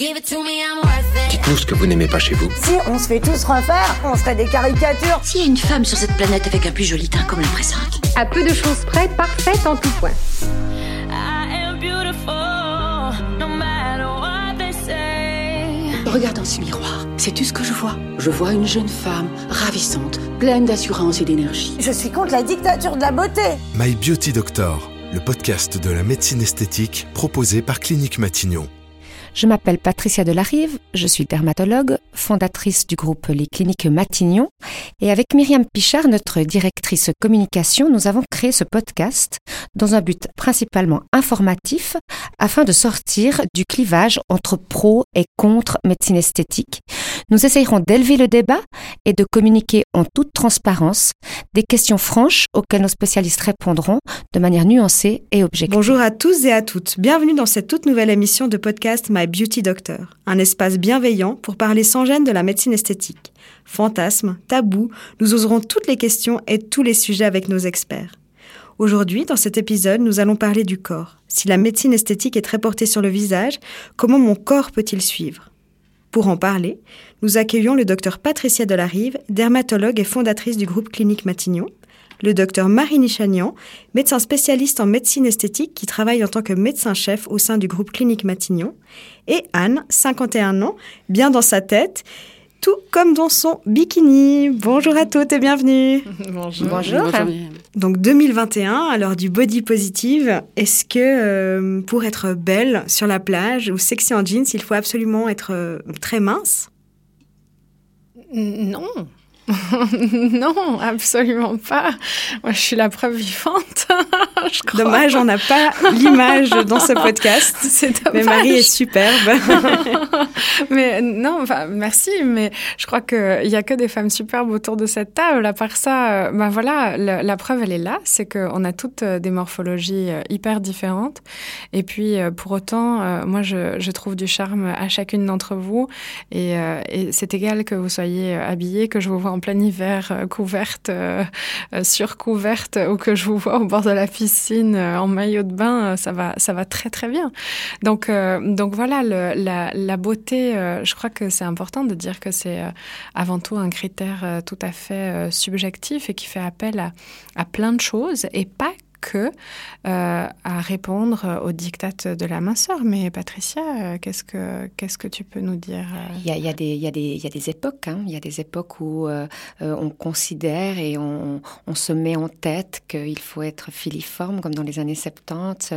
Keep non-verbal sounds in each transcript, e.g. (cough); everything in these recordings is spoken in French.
Dites-nous ce que vous n'aimez pas chez vous. Si on se fait tous refaire, on serait des caricatures. S'il y a une femme sur cette planète avec un plus joli teint comme la présente. À peu de choses près, parfaite en tout point. Regarde dans ce miroir. Sais-tu ce que je vois Je vois une jeune femme ravissante, pleine d'assurance et d'énergie. Je suis contre la dictature de la beauté. My Beauty Doctor, le podcast de la médecine esthétique proposé par Clinique Matignon. Je m'appelle Patricia Delarive, je suis dermatologue, fondatrice du groupe Les Cliniques Matignon, et avec Myriam Pichard, notre directrice communication, nous avons créé ce podcast dans un but principalement informatif afin de sortir du clivage entre pro et contre médecine esthétique. Nous essayerons d'élever le débat et de communiquer en toute transparence des questions franches auxquelles nos spécialistes répondront de manière nuancée et objective. Bonjour à tous et à toutes. Bienvenue dans cette toute nouvelle émission de podcast My Beauty Doctor, un espace bienveillant pour parler sans gêne de la médecine esthétique. Fantasmes, tabous, nous oserons toutes les questions et tous les sujets avec nos experts. Aujourd'hui, dans cet épisode, nous allons parler du corps. Si la médecine esthétique est très portée sur le visage, comment mon corps peut-il suivre? Pour en parler, nous accueillons le docteur Patricia Delarive, dermatologue et fondatrice du groupe Clinique Matignon, le docteur Marie Chagnan, médecin spécialiste en médecine esthétique qui travaille en tant que médecin-chef au sein du groupe Clinique Matignon, et Anne, 51 ans, bien dans sa tête, tout comme dans son bikini. Bonjour à toutes et bienvenue. (laughs) Bonjour. Bonjour. Donc 2021, à l'heure du body positive, est-ce que euh, pour être belle sur la plage ou sexy en jeans, il faut absolument être euh, très mince? Non. (laughs) non, absolument pas. Moi, je suis la preuve vivante. (laughs) Dommage, on n'a pas l'image dans ce podcast. (laughs) C'est Mais Marie est superbe. mais non, enfin, merci. Mais je crois qu'il n'y a que des femmes superbes autour de cette table. À part ça, ben voilà, la, la preuve, elle est là. C'est qu'on a toutes euh, des morphologies euh, hyper différentes. Et puis, pour autant, moi, je, je trouve du charme à chacune d'entre vous. Et, et c'est égal que vous soyez habillée, que je vous vois en plein hiver, euh, couverte, euh, euh, surcouverte, ou que je vous vois au bord de la piscine en maillot de bain, ça va, ça va très très bien. Donc, donc voilà, la, la, beauté, je crois que c'est important de dire que c'est avant tout un critère tout à fait subjectif et qui fait appel à, à plein de choses et pas que euh, à répondre aux dictates de la minceur. Mais Patricia, euh, qu'est-ce que qu'est-ce que tu peux nous dire euh? il y, a, des, y y a des époques. Hein. Y a des époques où on considère et on, on, se met en tête qu'il faut être filiforme, comme dans les années 70.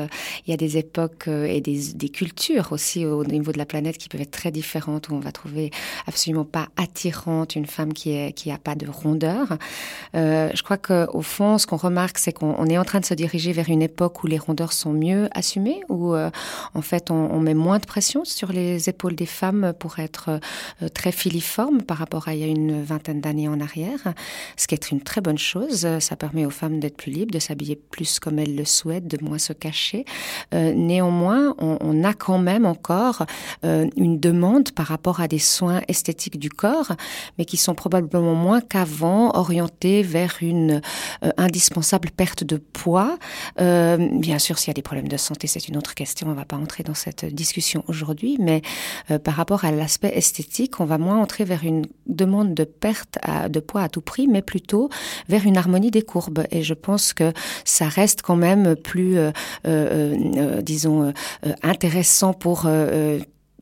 Il y a des époques et des, des, cultures aussi au niveau de la planète qui peuvent être très différentes, où on va trouver absolument pas attirante une femme qui est qui a pas de rondeur. je crois qu'au fond, ce qu'on remarque, c'est qu'on est en train de se diriger vers une époque où les rondeurs sont mieux assumées, où euh, en fait on, met moins de pression sur les épaules des femmes pour être euh, très filiformes par rapport à il y a une vingtaine d'années en arrière, ce qui est une très bonne chose. Ça permet aux femmes d'être plus libres, de s'habiller plus comme elles le souhaitent, de moins se cacher. Euh, néanmoins, on, a quand même encore une demande par rapport à des soins esthétiques du corps, mais qui sont probablement moins qu'avant orientés vers une indispensable perte de poids. Euh, bien sûr, s'il y a des problèmes de santé, c'est une autre question. On ne va pas entrer dans cette discussion aujourd'hui, mais euh, par rapport à l'aspect esthétique, on va moins entrer vers une demande de perte de poids à tout prix, mais plutôt vers une harmonie des courbes. Et je pense que ça reste quand même plus, euh disons, intéressant pour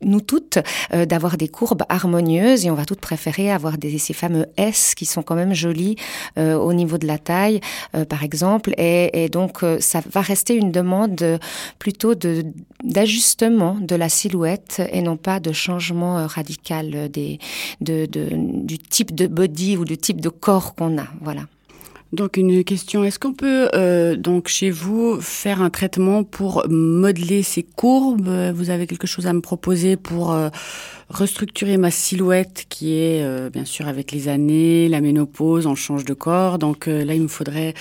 nous toutes euh, d'avoir des courbes harmonieuses et on va toutes préférer avoir des ces fameux S qui sont quand même jolis euh, au niveau de la taille euh, par exemple. Et, et donc euh, ça va rester une demande plutôt de d'ajustement de la silhouette et non pas de changement euh, radical des de, de du type de body ou du type de corps qu'on a. Voilà donc une question, est-ce qu'on peut euh, donc chez vous faire un traitement pour modeler ces courbes? Vous avez quelque chose à me proposer pour euh, restructurer ma silhouette qui est euh, bien sûr avec les années, la ménopause, on change de corps. Donc euh, là, il me faudrait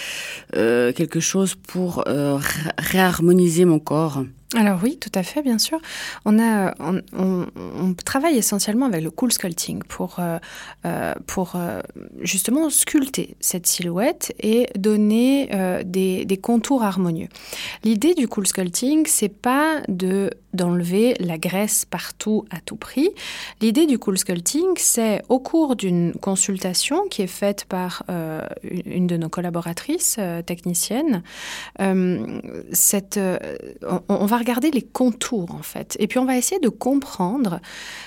euh, quelque chose pour euh, réharmoniser mon corps. Alors oui, tout à fait, bien sûr. On, travaille essentiellement avec le cool sculpting pour, euh, pour euh, justement sculpter cette silhouette et donner euh, des, des contours harmonieux. L'idée du cool sculpting, c'est pas de d'enlever la graisse partout à tout prix. L'idée du cool sculpting, c'est au cours d'une consultation qui est faite par euh, une de nos collaboratrices euh, techniciennes, euh, on, on, va regarder les contours en fait, et puis on va essayer de comprendre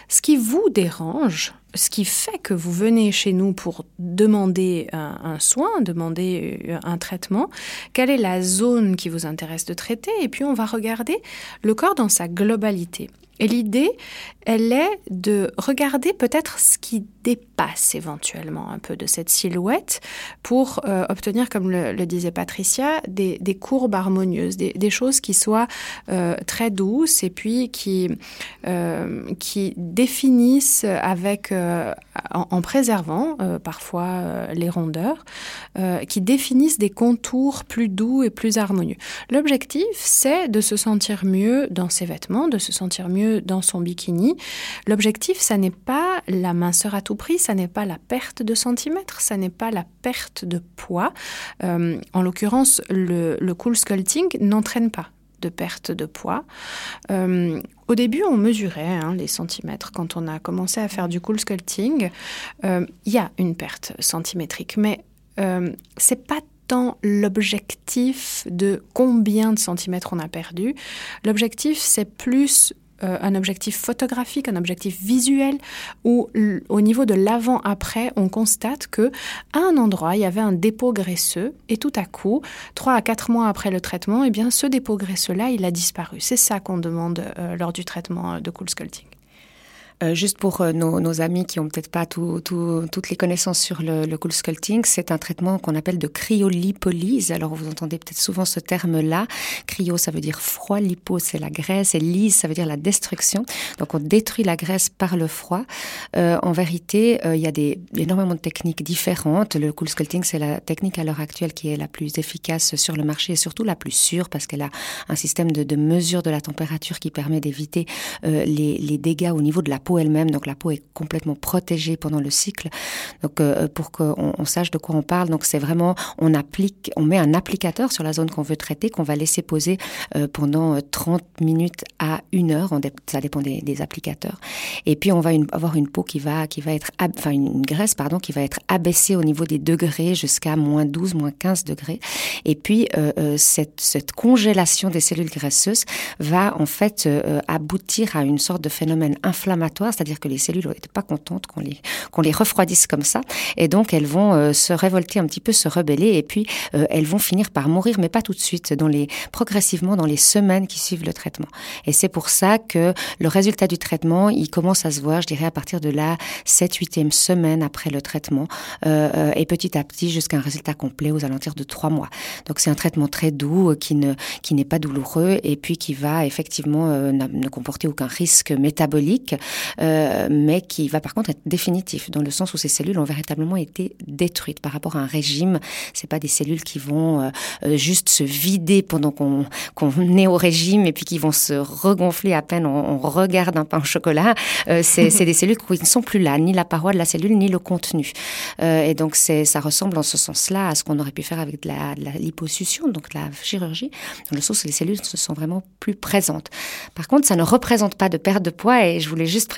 ce qui vous dérange ce qui fait que vous venez chez nous pour demander un, soin, demander euh, un traitement, quelle est la zone qui vous intéresse de traiter, et puis on va regarder le corps dans sa globalité. Et l'idée, elle est de regarder peut-être ce qui dépasse éventuellement un peu de cette silhouette pour euh, obtenir, comme le, disait Patricia, des, courbes harmonieuses, des, choses qui soient euh, très douces et puis qui, euh, définissent avec, en, préservant parfois les rondeurs, qui définissent des contours plus doux et plus harmonieux. L'objectif, c'est de se sentir mieux dans ses vêtements, de se sentir mieux dans son bikini. L'objectif, ça n'est pas la minceur à tout prix, ça n'est pas la perte de centimètres, ça n'est pas la perte de poids. Euh, en l'occurrence, le, cool sculpting n'entraîne pas de perte de poids. Euh, au début, on mesurait hein, les centimètres. Quand on a commencé à faire du cool sculpting, euh, il y a une perte centimétrique, mais c'est pas tant l'objectif de combien de centimètres on a perdu. L'objectif, c'est plus euh, un objectif photographique, un objectif visuel, où au niveau de l'avant-après, on constate que à un endroit, il y avait un dépôt graisseux, et tout à coup, trois à quatre mois après le traitement, eh bien, ce dépôt graisseux-là, il a disparu. C'est ça qu'on demande euh, lors du traitement de Cool Sculpting. Euh, juste pour euh, nos, amis qui ont peut-être pas toutes les connaissances sur le, cool sculpting, c'est un traitement qu'on appelle de cryolipolyse. Alors vous entendez peut-être souvent ce terme-là. Cryo, ça veut dire froid, lipo, c'est la graisse, et lyse, ça veut dire la destruction. Donc on détruit la graisse par le froid. Euh, en vérité, il y a des, énormément de techniques différentes. Le cool sculpting, c'est la technique à l'heure actuelle qui est la plus efficace sur le marché et surtout la plus sûre parce qu'elle a un système de, mesure de la température qui permet d'éviter les, les dégâts au niveau de la peau elle-même, donc la peau est complètement protégée pendant le cycle. Donc euh, pour qu'on on sache de quoi on parle, donc c'est vraiment on applique, on met un applicateur sur la zone qu'on veut traiter qu'on va laisser poser euh, pendant 30 euh, minutes à une heure, ça dépend des, applicateurs. Et puis on va avoir une peau qui va qui va être enfin une graisse pardon qui va être abaissée au niveau des degrés jusqu'à moins 12, moins 15 degrés. Et puis cette congélation des cellules graisseuses va en fait aboutir à une sorte de phénomène inflammatoire c'est-à-dire que les cellules n'étaient pas contentes qu'on les, refroidisse comme ça, et donc elles vont euh, se révolter un petit peu, se rebeller, et puis euh, elles vont finir par mourir, mais pas tout de suite, progressivement dans les semaines qui suivent le traitement. Et c'est pour ça que le résultat du traitement, il commence à se voir, je dirais, à partir de la 7-8e semaine après le traitement, euh, et petit à petit jusqu'à un résultat complet aux alentours de 3 mois. Donc c'est un traitement très doux, qui n'est pas douloureux, et puis qui va effectivement ne comporter aucun risque métabolique. Euh, mais qui va par contre être définitif dans le sens où ces cellules ont véritablement été détruites par rapport à un régime. C'est pas des cellules qui vont euh, euh, juste se vider pendant qu'on est au régime et puis qui vont se regonfler à peine on, regarde un pain au chocolat. c'est des cellules qui ne sont plus là, ni la paroi de la cellule ni le contenu. et donc ça ressemble en ce sens-là à ce qu'on aurait pu faire avec de la, de donc la chirurgie, dans le sens où les cellules ne sont vraiment plus présentes. Par contre, ça ne représente pas de perte de poids et je voulais juste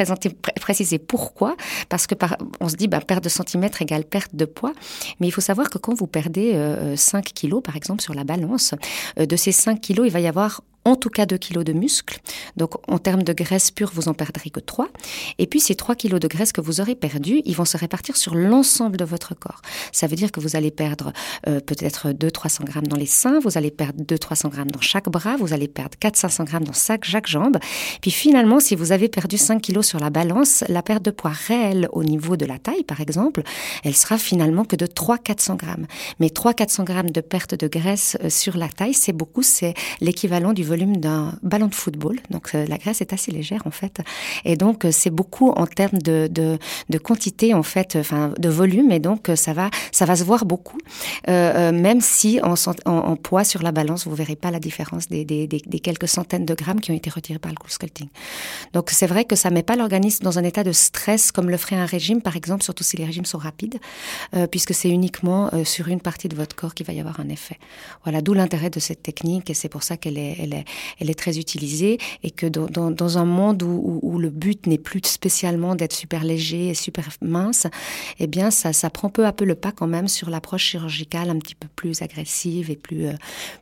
préciser pourquoi. Parce que on se dit, bah, perte de centimètres égale perte de poids. Mais il faut savoir que quand vous perdez 5 euh, kilos, par exemple, sur la balance, euh, de ces 5 kilos, il va y avoir en tout cas 2 kilos de muscles. Donc en termes de graisse pure, vous en perdrez que 3. Et puis ces 3 kilos de graisse que vous aurez perdus, ils vont se répartir sur l'ensemble de votre corps. Ça veut dire que vous allez perdre euh, peut-être 200-300 grammes dans les seins, vous allez perdre 200-300 grammes dans chaque bras, vous allez perdre 400-500 grammes dans chaque, jambe. Puis finalement, si vous avez perdu 5 kilos sur la balance, la perte de poids réelle au niveau de la taille, par exemple, elle sera finalement que de 300-400 grammes. Mais 300-400 grammes de perte de graisse euh, sur la taille, c'est beaucoup, c'est l'équivalent du volume volume d'un ballon de football. Donc euh, la graisse est assez légère en fait. Et donc euh, c'est beaucoup en termes de, de, de, quantité en fait, enfin de volume. Et donc euh, ça va, ça va se voir beaucoup. Euh, même si en, en, poids sur la balance, vous verrez pas la différence des, des, des, des, quelques centaines de grammes qui ont été retirés par le cool sculpting. Donc c'est vrai que ça met pas l'organisme dans un état de stress comme le ferait un régime par exemple, surtout si les régimes sont rapides, puisque c'est uniquement sur une partie de votre corps qu'il va y avoir un effet. Voilà, d'où l'intérêt de cette technique et c'est pour ça qu'elle est, elle est, elle est très utilisée et que dans, un monde où, le but n'est plus spécialement d'être super léger et super mince, eh bien, ça, prend peu à peu le pas quand même sur l'approche chirurgicale un petit peu plus agressive et plus, euh,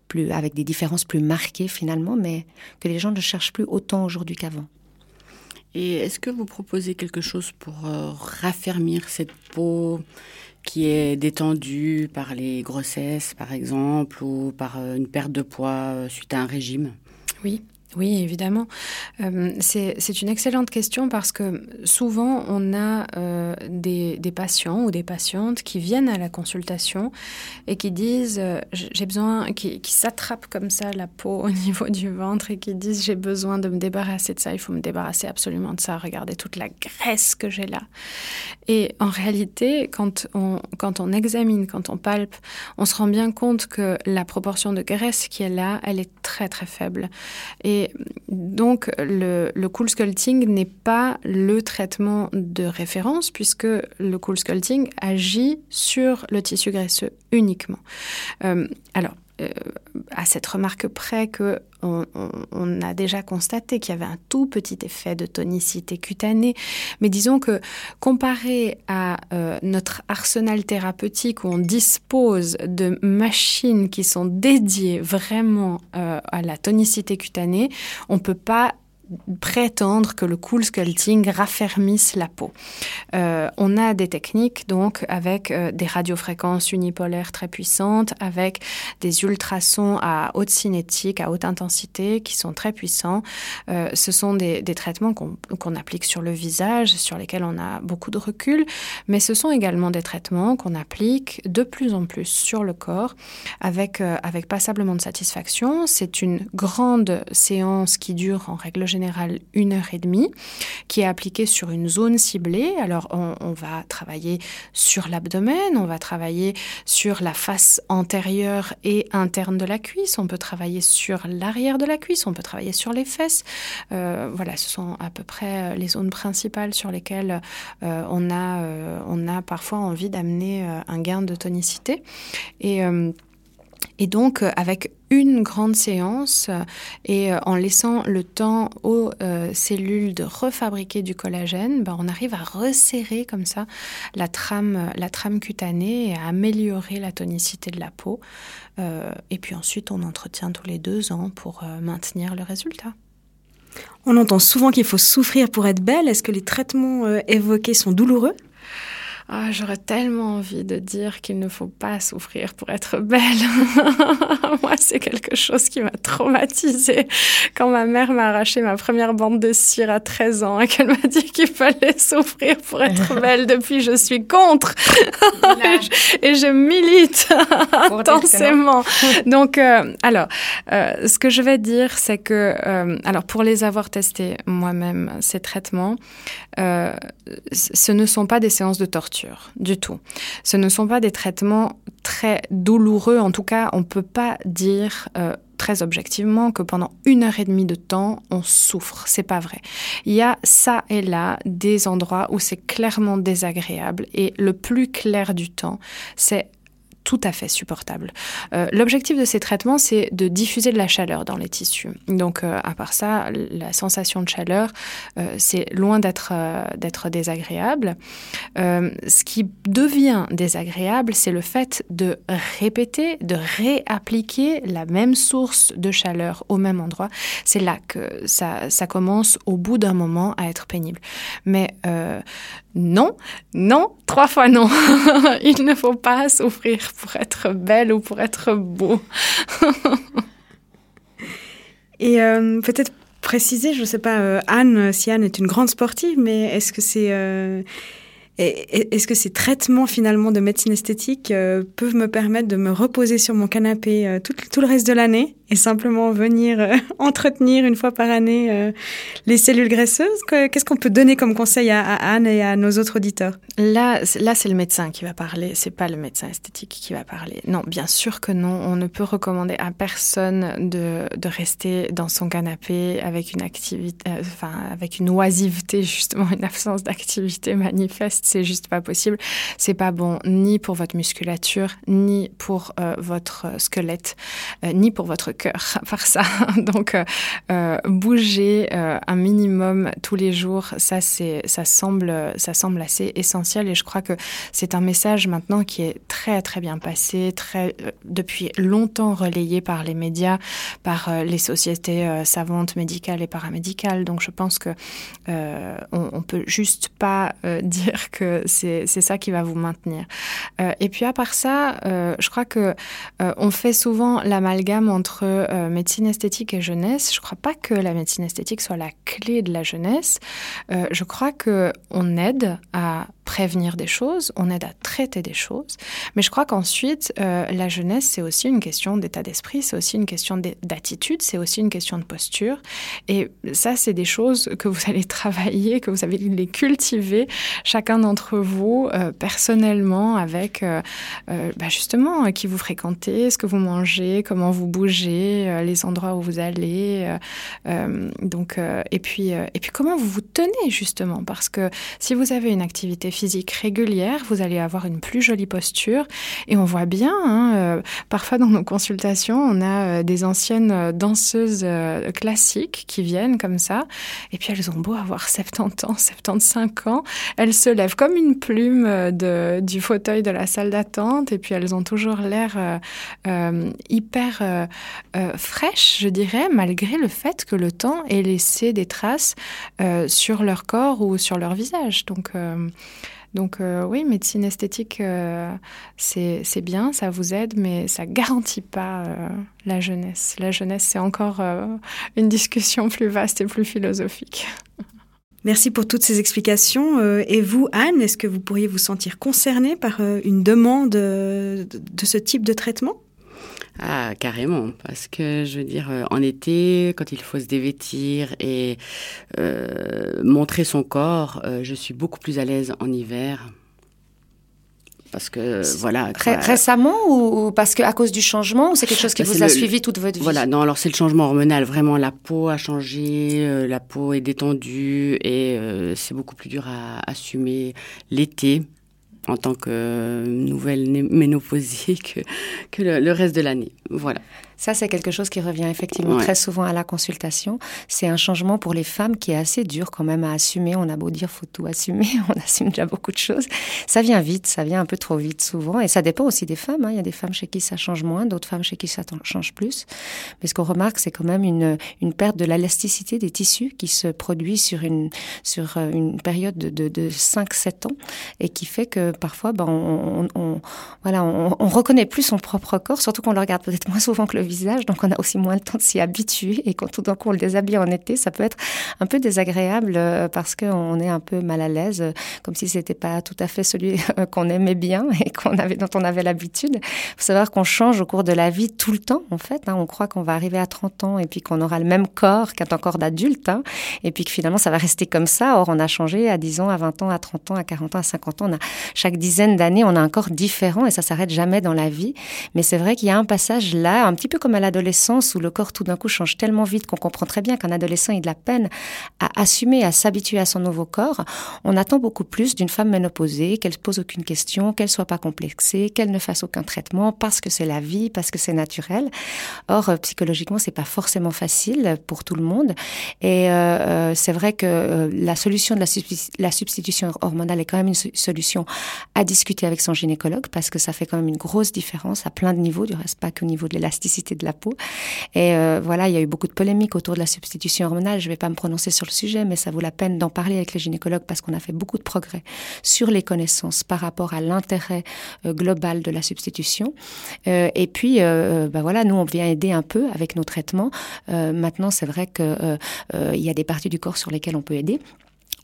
plus avec des différences plus marquées finalement, mais que les gens ne cherchent plus autant aujourd'hui qu'avant. Et est-ce que vous proposez quelque chose pour euh, raffermir cette peau qui est détendue par les grossesses, par exemple, ou par euh, une perte de poids euh, suite à un régime Oui. Oui, évidemment. Euh, c'est une excellente question parce que souvent, on a euh, des, des, patients ou des patientes qui viennent à la consultation et qui disent, euh, j'ai besoin, qui, qui s'attrapent comme ça la peau au (laughs) niveau du ventre et qui disent, j'ai besoin de me débarrasser de ça, il faut me débarrasser absolument de ça, regardez toute la graisse que j'ai là. Et en réalité, quand on, quand on examine, quand on palpe, on se rend bien compte que la proportion de graisse qui est là, elle est très très faible. Et donc, le, cool sculpting n'est pas le traitement de référence puisque le cool sculpting agit sur le tissu graisseux uniquement. Euh, alors, euh, à cette remarque près que on, a déjà constaté qu'il y avait un tout petit effet de tonicité cutanée, mais disons que comparé à euh, notre arsenal thérapeutique où on dispose de machines qui sont dédiées vraiment euh, à la tonicité cutanée, on peut pas prétendre que le cool sculpting raffermisse la peau. Euh, on a des techniques donc avec euh, des radiofréquences unipolaires très puissantes, avec des ultrasons à haute cinétique, à haute intensité qui sont très puissants. Euh, ce sont des, traitements qu'on applique sur le visage, sur lesquels on a beaucoup de recul, mais ce sont également des traitements qu'on applique de plus en plus sur le corps avec, avec passablement de satisfaction. C'est une grande séance qui dure en règle générale une heure et demie, qui est appliquée sur une zone ciblée. Alors on, va travailler sur l'abdomen, on va travailler sur la face antérieure et interne de la cuisse, on peut travailler sur l'arrière de la cuisse, on peut travailler sur les fesses. Euh, voilà, ce sont à peu près les zones principales sur lesquelles euh, on, a, euh, on a parfois envie d'amener un gain de tonicité. Et et donc, euh, avec une grande séance euh, et euh, en laissant le temps aux cellules de refabriquer du collagène, ben, on arrive à resserrer comme ça la trame, la trame cutanée et à améliorer la tonicité de la peau. et puis ensuite, on entretient tous les deux ans pour maintenir le résultat. On entend souvent qu'il faut souffrir pour être belle. Est-ce que les traitements évoqués sont douloureux? Ah, j'aurais tellement envie de dire qu'il ne faut pas souffrir pour être belle. (laughs) Moi, c'est quelque chose qui m'a traumatisée quand ma mère m'a arraché ma première bande de cire à 13 ans et qu'elle m'a dit qu'il fallait souffrir pour être (laughs) belle. Depuis, je suis contre (laughs) et je milite intensément. Donc, euh, alors, euh, ce que je vais dire, c'est que, euh, alors, pour les avoir testés moi-même, ces traitements, ce ne sont pas des séances de torture du tout. Ce ne sont pas des traitements très douloureux. En tout cas, on ne peut pas dire euh, très objectivement que pendant une heure et demie de temps, on souffre. C'est pas vrai. Il y a ça et là des endroits où c'est clairement désagréable et le plus clair du temps, c'est tout à fait supportable. Euh, l'objectif de ces traitements, c'est de diffuser de la chaleur dans les tissus. Donc, euh, à part ça, la sensation de chaleur, euh, c'est loin d'être désagréable. ce qui devient désagréable, c'est le fait de répéter, de réappliquer la même source de chaleur au même endroit. C'est là que ça commence, au bout d'un moment, à être pénible. Mais non, non, trois fois non. (laughs) Il ne faut pas souffrir (laughs) pour être belle ou pour être beau. (laughs) Et euh, peut-être préciser, je ne sais pas, euh, Anne, si Anne est une grande sportive, mais est-ce que c'est... Euh, est-ce que ces traitements finalement de médecine esthétique peuvent me permettre de me reposer sur mon canapé tout, le reste de l'année et simplement venir (laughs) entretenir une fois par année les cellules graisseuses? Qu'est-ce qu'on peut donner comme conseil à, Anne et à nos autres auditeurs? Là, là c'est le médecin qui va parler, c'est pas le médecin esthétique qui va parler. Non, bien sûr que non. On ne peut recommander à personne de, de rester dans son canapé avec une activité, euh, enfin avec une oisiveté justement, une absence d'activité manifeste c'est juste pas possible. C'est pas bon ni pour votre musculature, ni pour euh, votre squelette, euh, ni pour votre cœur, à part ça. (laughs) Donc, bouger un minimum tous les jours, ça, c'est, ça semble, ça semble assez essentiel. Et je crois que c'est un message maintenant qui est très, très bien passé, très, depuis longtemps relayé par les médias, par les sociétés savantes, médicales et paramédicales. Donc, je pense que on, on peut juste pas (laughs) dire que c'est, ça qui va vous maintenir. et puis à part ça, je crois que on fait souvent l'amalgame entre euh, médecine esthétique et jeunesse. Je crois pas que la médecine esthétique soit la clé de la jeunesse. Euh, je crois que on aide à prévenir des choses, on aide à traiter des choses. Mais je crois qu'ensuite, euh, la jeunesse, c'est aussi une question d'état d'esprit, c'est aussi une question d'attitude, c'est aussi une question de posture. Et ça, c'est des choses que vous allez travailler, que vous allez les cultiver, chacun d'entre vous, euh, personnellement, avec euh, bah justement qui vous fréquentez, ce que vous mangez, comment vous bougez, les endroits où vous allez. donc, et, puis, et puis comment vous vous tenez, justement. Parce que si vous avez une activité physique régulière, vous allez avoir une plus jolie posture. Et on voit bien, hein, euh, parfois dans nos consultations, on a euh, des anciennes euh, danseuses classiques qui viennent comme ça. Et puis elles ont beau avoir 70 ans, 75 ans, elles se lèvent comme une plume du fauteuil de la salle d'attente. Et puis elles ont toujours l'air hyper fraîches, je dirais, malgré le fait que le temps ait laissé des traces sur leur corps ou sur leur visage. Donc, donc euh, oui, médecine esthétique, euh, c'est bien, ça vous aide, mais ça garantit pas euh, la jeunesse. La jeunesse, c'est encore une discussion plus vaste et plus philosophique. Merci pour toutes ces explications. Et vous, Anne, est-ce que vous pourriez vous sentir concernée par une demande de ce type de traitement? Ah, carrément, parce que je veux dire, euh, en été, quand il faut se dévêtir et euh, montrer son corps, euh, je suis beaucoup plus à l'aise en hiver. Parce que voilà. récemment ou parce que à cause du changement ou c'est quelque chose qui bah, vous a suivi toute votre vie? Voilà, non, alors c'est le changement hormonal. Vraiment, la peau a changé, la peau est détendue et c'est beaucoup plus dur à assumer l'été en tant que nouvelle ménopausée (laughs) que, que le reste de l'année. Voilà. Ça, c'est quelque chose qui revient effectivement très souvent à la consultation. C'est un changement pour les femmes qui est assez dur quand même à assumer. On a beau dire faut tout assumer, (laughs) on assume déjà beaucoup de choses. Ça vient vite, ça vient un peu trop vite souvent. Et ça dépend aussi des femmes. Hein. Il y a des femmes chez qui ça change moins, d'autres femmes chez qui ça change plus. Mais ce qu'on remarque, c'est quand même une, une perte de l'élasticité des tissus qui se produit sur une, sur euh, une période de, de, de 5-7 ans et qui fait que parfois, ben, on, on, voilà, on, on reconnaît plus son propre corps, surtout qu'on le regarde peut-être moins souvent que le donc on a aussi moins le temps de s'y habituer. Et quand tout d'un coup on le déshabille en été, ça peut être un peu désagréable euh, parce qu'on est un peu mal à l'aise, euh, comme si c'était pas tout à fait celui (laughs) euh, qu'on aimait bien et qu'on avait, dont on avait l'habitude. Il faut savoir qu'on change au cours de la vie tout le temps, en fait. Hein. On croit qu'on va arriver à 30 ans et puis qu'on aura le même corps qu'un corps d'adulte, hein. et puis que finalement ça va rester comme ça. Or, on a changé à 10 ans, à 20 ans, à 30 ans, à 40 ans, à 50 ans. On chaque dizaine d'années, on a un corps différent et ça s'arrête jamais dans la vie. Mais c'est vrai qu'il y a un passage là, un petit peu comme à l'adolescence où le corps tout d'un coup change tellement vite qu'on comprend très bien qu'un adolescent a de la peine à assumer, à s'habituer à son nouveau corps, on attend beaucoup plus d'une femme ménopausée, qu'elle ne pose aucune question, qu'elle soit pas complexée, qu'elle ne fasse aucun traitement parce que c'est la vie, parce que c'est naturel. Or, euh, psychologiquement, c'est pas forcément facile pour tout le monde. Et euh, euh c'est vrai que la solution de la, substitution hormonale est quand même une solution à discuter avec son gynécologue parce que ça fait quand même une grosse différence à plein de niveaux, du reste pas qu'au niveau de l'élasticité de la peau. Et euh, voilà, il y a eu beaucoup de polémiques autour de la substitution hormonale. Je ne vais pas me prononcer sur le sujet, mais ça vaut la peine d'en parler avec les gynécologues parce qu'on a fait beaucoup de progrès sur les connaissances par rapport à l'intérêt euh, global de la substitution. Euh, et puis, ben voilà, nous, on vient aider un peu avec nos traitements. maintenant, c'est vrai qu'il y a des parties du corps sur lesquelles on peut aider.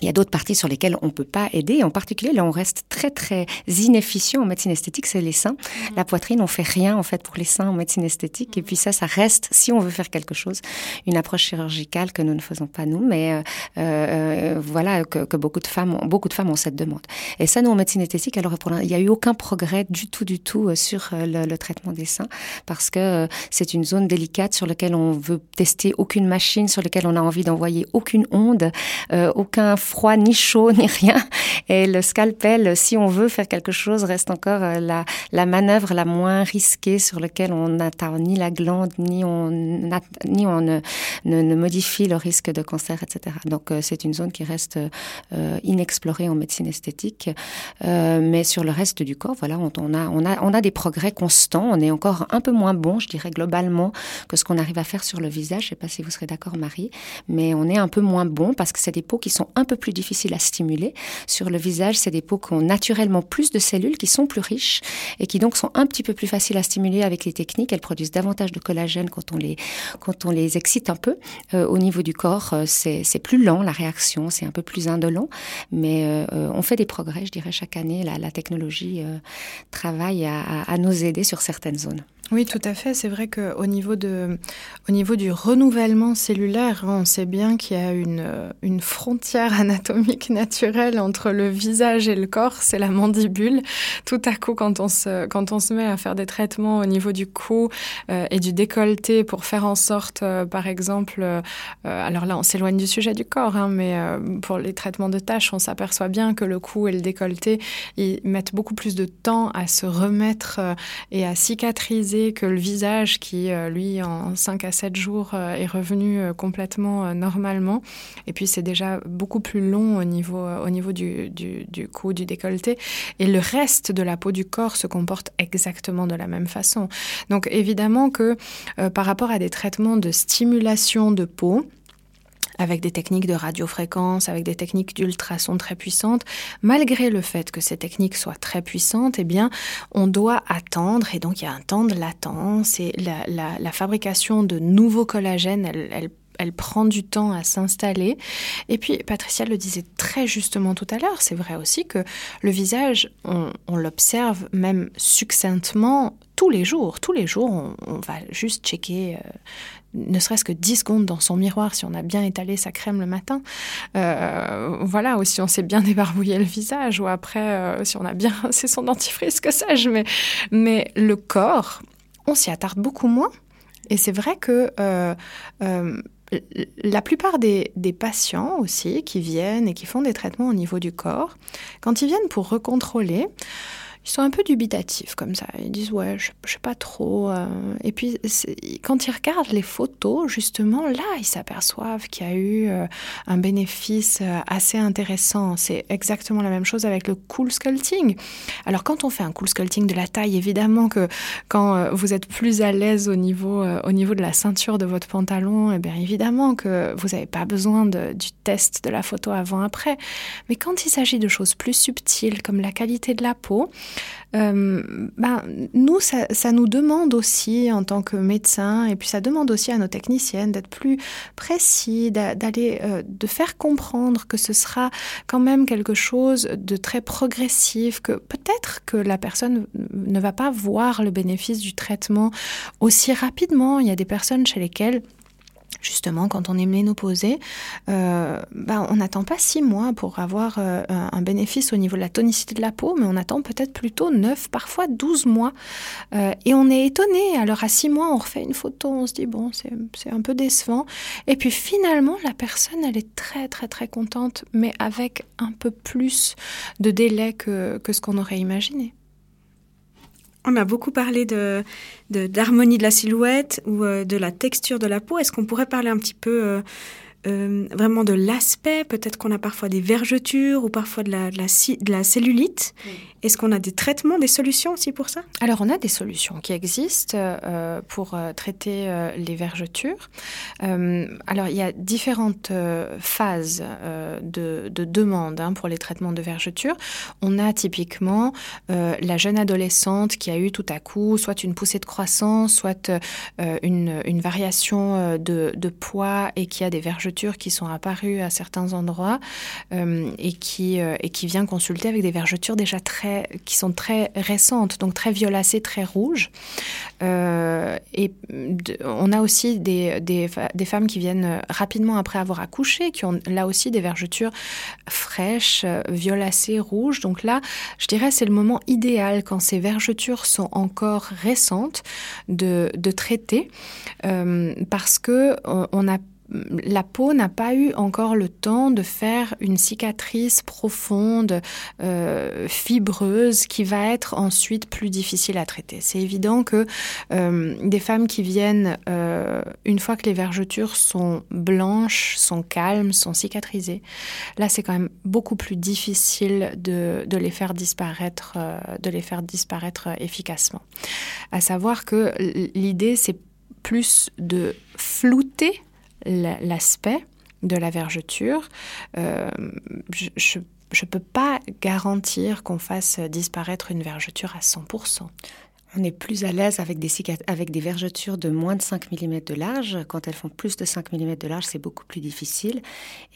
Il y a d'autres parties sur lesquelles on peut pas aider. En particulier, là, on reste très, très inefficient en médecine esthétique, c'est les seins. Mhm. La poitrine, on fait rien, en fait, pour les seins en médecine esthétique. Et puis ça, ça reste, si on veut faire quelque chose, une approche chirurgicale que nous ne faisons pas nous, mais euh, euh, voilà, que, que, beaucoup de femmes ont, beaucoup de femmes ont cette demande. Et ça, nous, en médecine esthétique, alors, il n'y a eu aucun progrès du tout, du tout euh, sur euh, le, le traitement des seins, parce que euh, c'est une zone délicate sur laquelle on veut tester aucune machine, sur laquelle on a envie d'envoyer aucune onde, aucun froid, ni chaud, ni rien. Et le scalpel, si on veut faire quelque chose, reste encore euh, la, la manœuvre la moins risquée sur laquelle on n'atteint ni la glande, ni on, ni on ne, modifie le risque de cancer, etc. Donc euh, c'est une zone qui reste euh, inexplorée en médecine esthétique. mais sur le reste du corps, voilà, on, on, a, on, a, on a des progrès constants. On est encore un peu moins bon, je dirais globalement, que ce qu'on arrive à faire sur le visage. Je ne sais pas si vous serez d'accord, Marie, mais on est un peu moins bon parce que c'est des peaux qui sont un peu plus difficiles à stimuler. Sur le visage, c'est des peaux qui ont naturellement plus de cellules, qui sont plus riches et qui donc sont un petit peu plus faciles à stimuler avec les techniques. Elles produisent davantage de collagène quand on les, quand on les excite un peu. Euh, au niveau du corps, euh, c'est plus lent la réaction, c'est un peu plus indolent, mais euh, on fait des progrès, je dirais, chaque année. La, technologie travaille à, à nous aider sur certaines zones. Oui, tout à fait. C'est vrai qu'au niveau, niveau du renouvellement cellulaire, on sait bien qu'il y a une, une frontière anatomique naturelle entre le visage et le corps, c'est la mandibule. Tout à coup, quand on, se, quand on se met à faire des traitements au niveau du cou euh, et du décolleté pour faire en sorte, euh, par exemple, euh, alors là, on s'éloigne du sujet du corps, hein, mais pour les traitements de tâches, on s'aperçoit bien que le cou et le décolleté, ils mettent beaucoup plus de temps à se remettre et à cicatriser que le visage qui, lui, en 5 à 7 jours, est revenu complètement normalement. Et puis, c'est déjà beaucoup plus long au niveau, au niveau du, du, du cou, du décolleté. Et le reste de la peau du corps se comporte exactement de la même façon. Donc, évidemment que par rapport à des traitements de stimulation de peau, avec des techniques de radiofréquence, avec des techniques d'ultrasons très puissantes, malgré le fait que ces techniques soient très puissantes, eh bien, on doit attendre, et donc il y a un temps de latence, et la, la, la fabrication de nouveaux collagènes, elle, elle elle prend du temps à s'installer. Et puis, Patricia le disait très justement tout à l'heure, c'est vrai aussi que le visage, on, l'observe même succinctement tous les jours. Tous les jours, on, va juste checker euh, ne serait-ce que 10 secondes dans son miroir si on a bien étalé sa crème le matin. Euh, voilà, ou si on s'est bien (laughs) débarbouillé le visage, ou après, euh, si on a bien (laughs) c'est son dentifrice, que sais-je. Mais, le corps, on s'y attarde beaucoup moins. Et c'est vrai que la plupart des, patients aussi qui viennent et qui font des traitements au niveau du corps, quand ils viennent pour recontrôler, ils sont un peu dubitatifs comme ça. Ils disent ouais, je, je sais pas trop. Euh. Et puis quand ils regardent les photos, justement, là, ils s'aperçoivent qu'il y a eu euh, un bénéfice euh, assez intéressant. C'est exactement la même chose avec le cool sculpting. Alors quand on fait un cool sculpting de la taille, évidemment que quand vous êtes plus à l'aise au niveau au niveau de la ceinture de votre pantalon, eh bien évidemment que vous n'avez pas besoin du test de la photo avant-après. Mais quand il s'agit de choses plus subtiles comme la qualité de la peau, euh, ben, nous, ça, nous demande aussi, en tant que médecin, et puis ça demande aussi à nos techniciennes d'être plus précis, d'aller, euh, de faire comprendre que ce sera quand même quelque chose de très progressif, que peut-être que la personne ne va pas voir le bénéfice du traitement aussi rapidement. Il y a des personnes chez lesquelles justement, quand on est ménopausé, euh, ben, on n'attend pas six mois pour avoir euh, un bénéfice au niveau de la tonicité de la peau, mais on attend peut-être plutôt neuf, parfois douze mois. Euh, et on est étonné. Alors à six mois, on refait une photo, on se dit, bon, c'est un peu décevant. Et puis finalement, la personne, elle est très, très, très contente, mais avec un peu plus de délai que, que ce qu'on aurait imaginé. On a beaucoup parlé de, d'harmonie de, la silhouette ou euh, de la texture de la peau. Est-ce qu'on pourrait parler un petit peu euh, vraiment de l'aspect Peut-être qu'on a parfois des vergetures ou parfois de la, de la, de la cellulite. Est-ce qu'on a des traitements, des solutions aussi pour ça? Alors, on a des solutions qui existent euh, pour euh, traiter euh, les vergetures. alors, il y a différentes phases de, de, demande hein, pour les traitements de vergetures. On a typiquement la jeune adolescente qui a eu tout à coup soit une poussée de croissance, soit une, une, variation de, de, poids et qui a des vergetures qui sont apparues à certains endroits et, qui, et qui vient consulter avec des vergetures déjà très qui sont très récentes, donc très violacées, très rouges. Euh, et on a aussi des, des, femmes qui viennent rapidement après avoir accouché, qui ont là aussi des vergetures fraîches, violacées, rouges. Donc là, je dirais c'est le moment idéal quand ces vergetures sont encore récentes de, de traiter, euh, parce que on a la peau n'a pas eu encore le temps de faire une cicatrice profonde, euh, fibreuse, qui va être ensuite plus difficile à traiter. C'est évident que euh, des femmes qui viennent, euh, une fois que les vergetures sont blanches, sont calmes, sont cicatrisées, là c'est quand même beaucoup plus difficile de, de les faire disparaître, de les faire disparaître efficacement. À savoir que l'idée c'est plus de flouter l'aspect de la vergeture. Euh, je ne peux pas garantir qu'on fasse disparaître une vergeture à 100%. On est plus à l'aise avec des, avec des vergetures de moins de 5 mm de large. Quand elles font plus de 5 mm de large, c'est beaucoup plus difficile.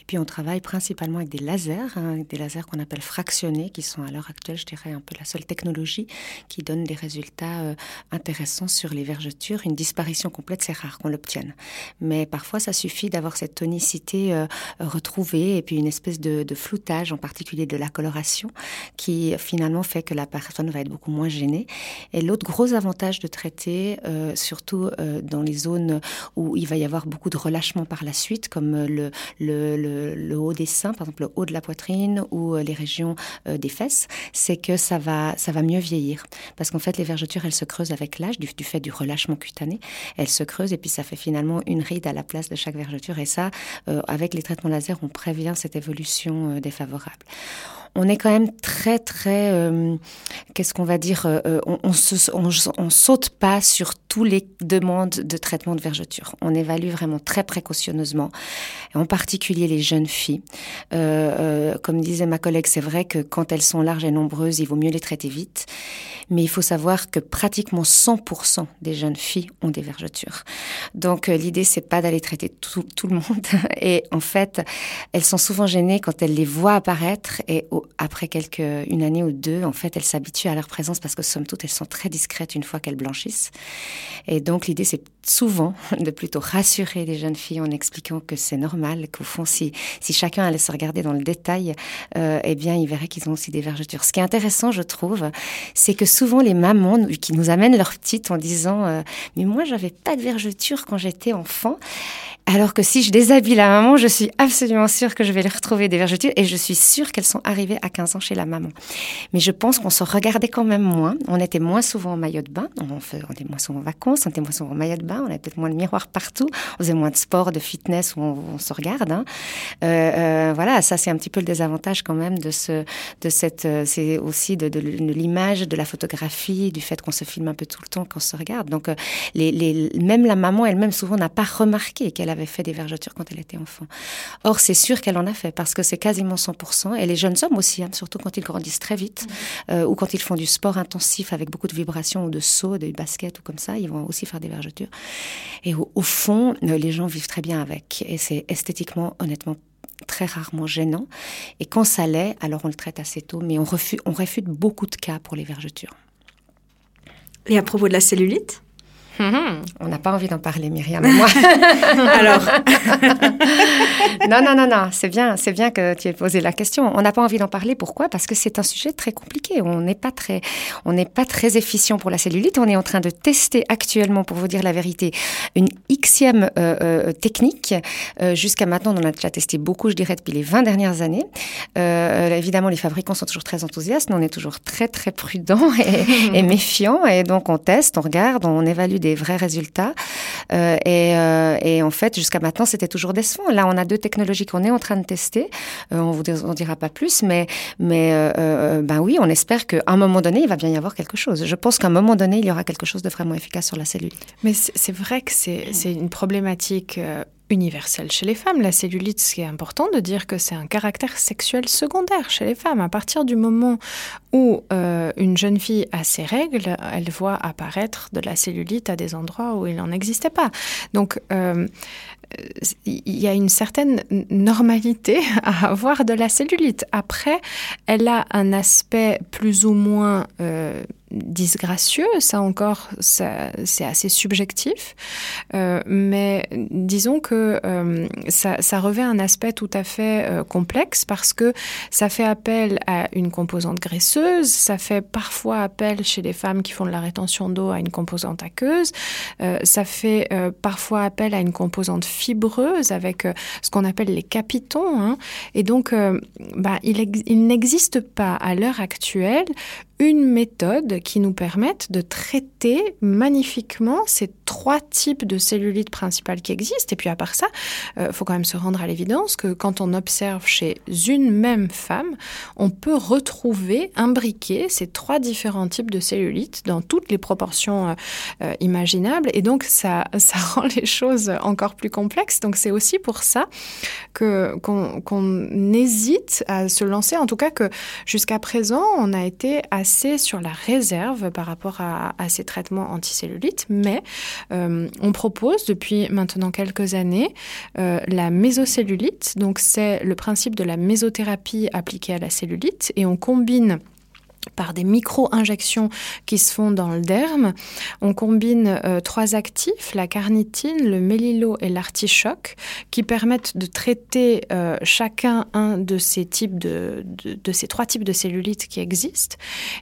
Et puis on travaille principalement avec des lasers, hein, des lasers qu'on appelle fractionnés, qui sont à l'heure actuelle, je dirais, un peu la seule technologie qui donne des résultats euh, intéressants sur les vergetures. Une disparition complète, c'est rare qu'on l'obtienne. Mais parfois, ça suffit d'avoir cette tonicité euh, retrouvée et puis une espèce de, de floutage, en particulier de la coloration, qui finalement fait que la personne va être beaucoup moins gênée. Et l'autre gros avantage de traiter, euh, surtout euh, dans les zones où il va y avoir beaucoup de relâchement par la suite, comme le, le, le, haut des seins, par exemple le haut de la poitrine ou euh, les régions des fesses, c'est que ça va, ça va mieux vieillir. Parce qu'en fait, les vergetures, elles se creusent avec l'âge, du, du, fait du relâchement cutané. Elles se creusent et puis ça fait finalement une ride à la place de chaque vergeture. Et ça, avec les traitements laser, on prévient cette évolution défavorable on est quand même très très euh, qu'est-ce qu'on va dire euh, euh, on, saute pas sur tous les demandes de traitement de vergeture. On évalue vraiment très précautionneusement, en particulier les jeunes filles. comme disait ma collègue, c'est vrai que quand elles sont larges et nombreuses, il vaut mieux les traiter vite. Mais il faut savoir que pratiquement 100% des jeunes filles ont des vergetures. Donc l'idée c'est pas d'aller traiter tout, le monde. (laughs) Et en fait, elles sont souvent gênées quand elles les voient apparaître et après quelques, une année ou deux, en fait, elles s'habituent à leur présence parce que somme toute, elles sont très discrètes une fois qu'elles blanchissent. Et donc, l'idée, c'est souvent de plutôt rassurer les jeunes filles en expliquant que c'est normal, qu'au fond, si, si chacun allait se regarder dans le détail, euh, eh bien, ils verraient qu'ils ont aussi des vergetures. Ce qui est intéressant, je trouve, c'est que souvent les mamans qui nous amènent leurs petites en disant euh, Mais moi, j'avais pas de vergeture quand j'étais enfant. Alors que si je déshabille la maman, je suis absolument sûre que je vais les retrouver des vergetures et je suis sûre qu'elles sont arrivées à 15 ans chez la maman. Mais je pense qu'on se regardait quand même moins. On était moins souvent en maillot de bain. On, était moins souvent en vacances. On était moins souvent en maillot de bain. On avait peut-être moins de miroirs partout. On faisait moins de sport, de fitness où on, se regarde. Hein. Euh, euh, voilà, ça c'est un petit peu le désavantage quand même de ce, de cette, euh, c'est aussi de, l'image, de la photographie, du fait qu'on se filme un peu tout le temps quand on se regarde. Donc les, même la maman elle-même souvent n'a pas remarqué qu'elle avait fait des vergetures quand elle était enfant. Or, c'est sûr qu'elle en a fait parce que c'est quasiment 100%. Et les jeunes hommes aussi, hein, surtout quand ils grandissent très vite mmh. euh, ou quand ils font du sport intensif avec beaucoup de vibrations ou de sauts, de basket ou comme ça, ils vont aussi faire des vergetures. Et au, fond, euh, les gens vivent très bien avec. Et c'est esthétiquement, honnêtement, très rarement gênant. Et quand ça l'est, alors on le traite assez tôt, mais on on réfute beaucoup de cas pour les vergetures. Et à propos de la cellulite? Mhm. On n'a pas envie d'en parler, Myriam moi. (laughs) Alors (laughs) Non, non, non, non. C'est bien, c'est bien que tu aies posé la question. On n'a pas envie d'en parler. Pourquoi? Parce que c'est un sujet très compliqué. On n'est pas très, on n'est pas très efficient pour la cellulite. On est en train de tester actuellement, pour vous dire la vérité, une xème euh, euh, technique. Euh, jusqu'à maintenant, on en a déjà testé beaucoup, je dirais, depuis les 20 dernières années. évidemment, les fabricants sont toujours très enthousiastes, mais on est toujours très, très prudents et, (laughs) et méfiants. Et donc, on teste, on regarde, on évalue des vrais résultats. Euh, euh, et, en fait, jusqu'à maintenant, c'était toujours décevant. Là, on a deux technologies qu'on est en train de tester. Euh, on vous en dira pas plus, mais, mais ben oui, on espère qu'à un moment donné, il va bien y avoir quelque chose. Je pense qu'à un moment donné, il y aura quelque chose de vraiment efficace sur la cellulite. Mais c'est vrai que c'est une problématique universelle chez les femmes. La cellulite, ce qui est important de dire que c'est un caractère sexuel secondaire chez les femmes. À partir du moment où euh, une jeune fille a ses règles, elle voit apparaître de la cellulite à des endroits où il n'en existait pas. Donc, euh, il y a une certaine normalité à avoir de la cellulite. Après, elle a un aspect plus ou moins euh, disgracieux. Ça encore, c'est assez subjectif. Euh, mais disons que euh, ça, ça, revêt un aspect tout à fait complexe parce que ça fait appel à une composante graisseuse, ça fait parfois appel chez les femmes qui font de la rétention d'eau à une composante aqueuse, ça fait parfois appel à une composante fibreuse avec ce qu'on appelle les capitons. Hein. Et donc, bah, il, il n'existe pas à l'heure actuelle une méthode qui nous permette de traiter magnifiquement ces trois types de cellulites principales qui existent. Et puis à part ça, il euh, faut quand même se rendre à l'évidence que quand on observe chez une même femme, on peut retrouver imbriquer ces trois différents types de cellulites dans toutes les proportions euh, euh, imaginables. Et donc ça, ça (laughs) rend les choses encore plus complexes. Donc c'est aussi pour ça que qu'on hésite à se lancer. En tout cas que jusqu'à présent, on a été assez sur la réserve par rapport à, ces traitements anticellulites, mais euh, on propose depuis maintenant quelques années euh, la mésocellulite. Donc c'est le principe de la mésothérapie appliquée à la cellulite et on combine par des micro-injections qui se font dans le derme. On combine euh, trois actifs, la carnitine, le mélilo et l'artichoc, qui permettent de traiter euh, chacun un de ces types de, ces trois types de cellulites qui existent.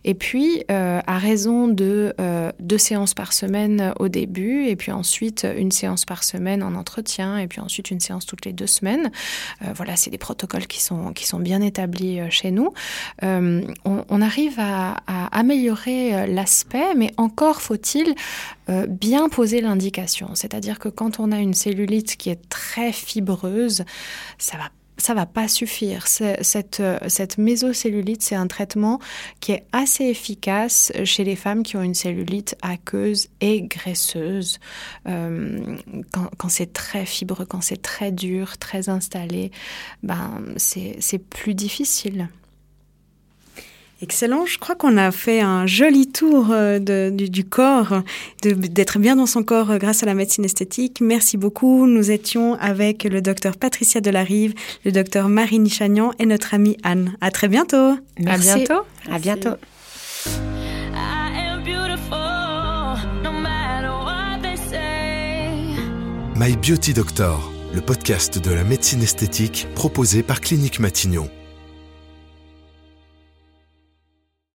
Et puis, euh, à raison de deux séances par semaine au début, et puis ensuite une séance par semaine en entretien, et puis ensuite une séance toutes les deux semaines. voilà, c'est des protocoles qui sont, qui sont bien établis chez nous. On arrive à, améliorer euh, l'aspect, mais encore faut-il euh, bien poser l'indication. C'est-à-dire que quand on a une cellulite qui est très fibreuse, ça va ça va pas suffire. Cette, euh, cette mésocellulite, c'est un traitement qui est assez efficace chez les femmes qui ont une cellulite aqueuse et graisseuse. quand, quand c'est très fibreux, quand c'est très dur, très installé, ben, c'est plus difficile. Excellent. Je crois qu'on a fait un joli tour euh, du, corps, d'être bien dans son corps euh, grâce à la médecine esthétique. Merci beaucoup. Nous étions avec le docteur Patricia Delarive, le docteur Marie Chagnan et notre amie Anne. À très bientôt. À bientôt. À bientôt. My Beauty Doctor, le podcast de la médecine esthétique proposé par Clinique Matignon.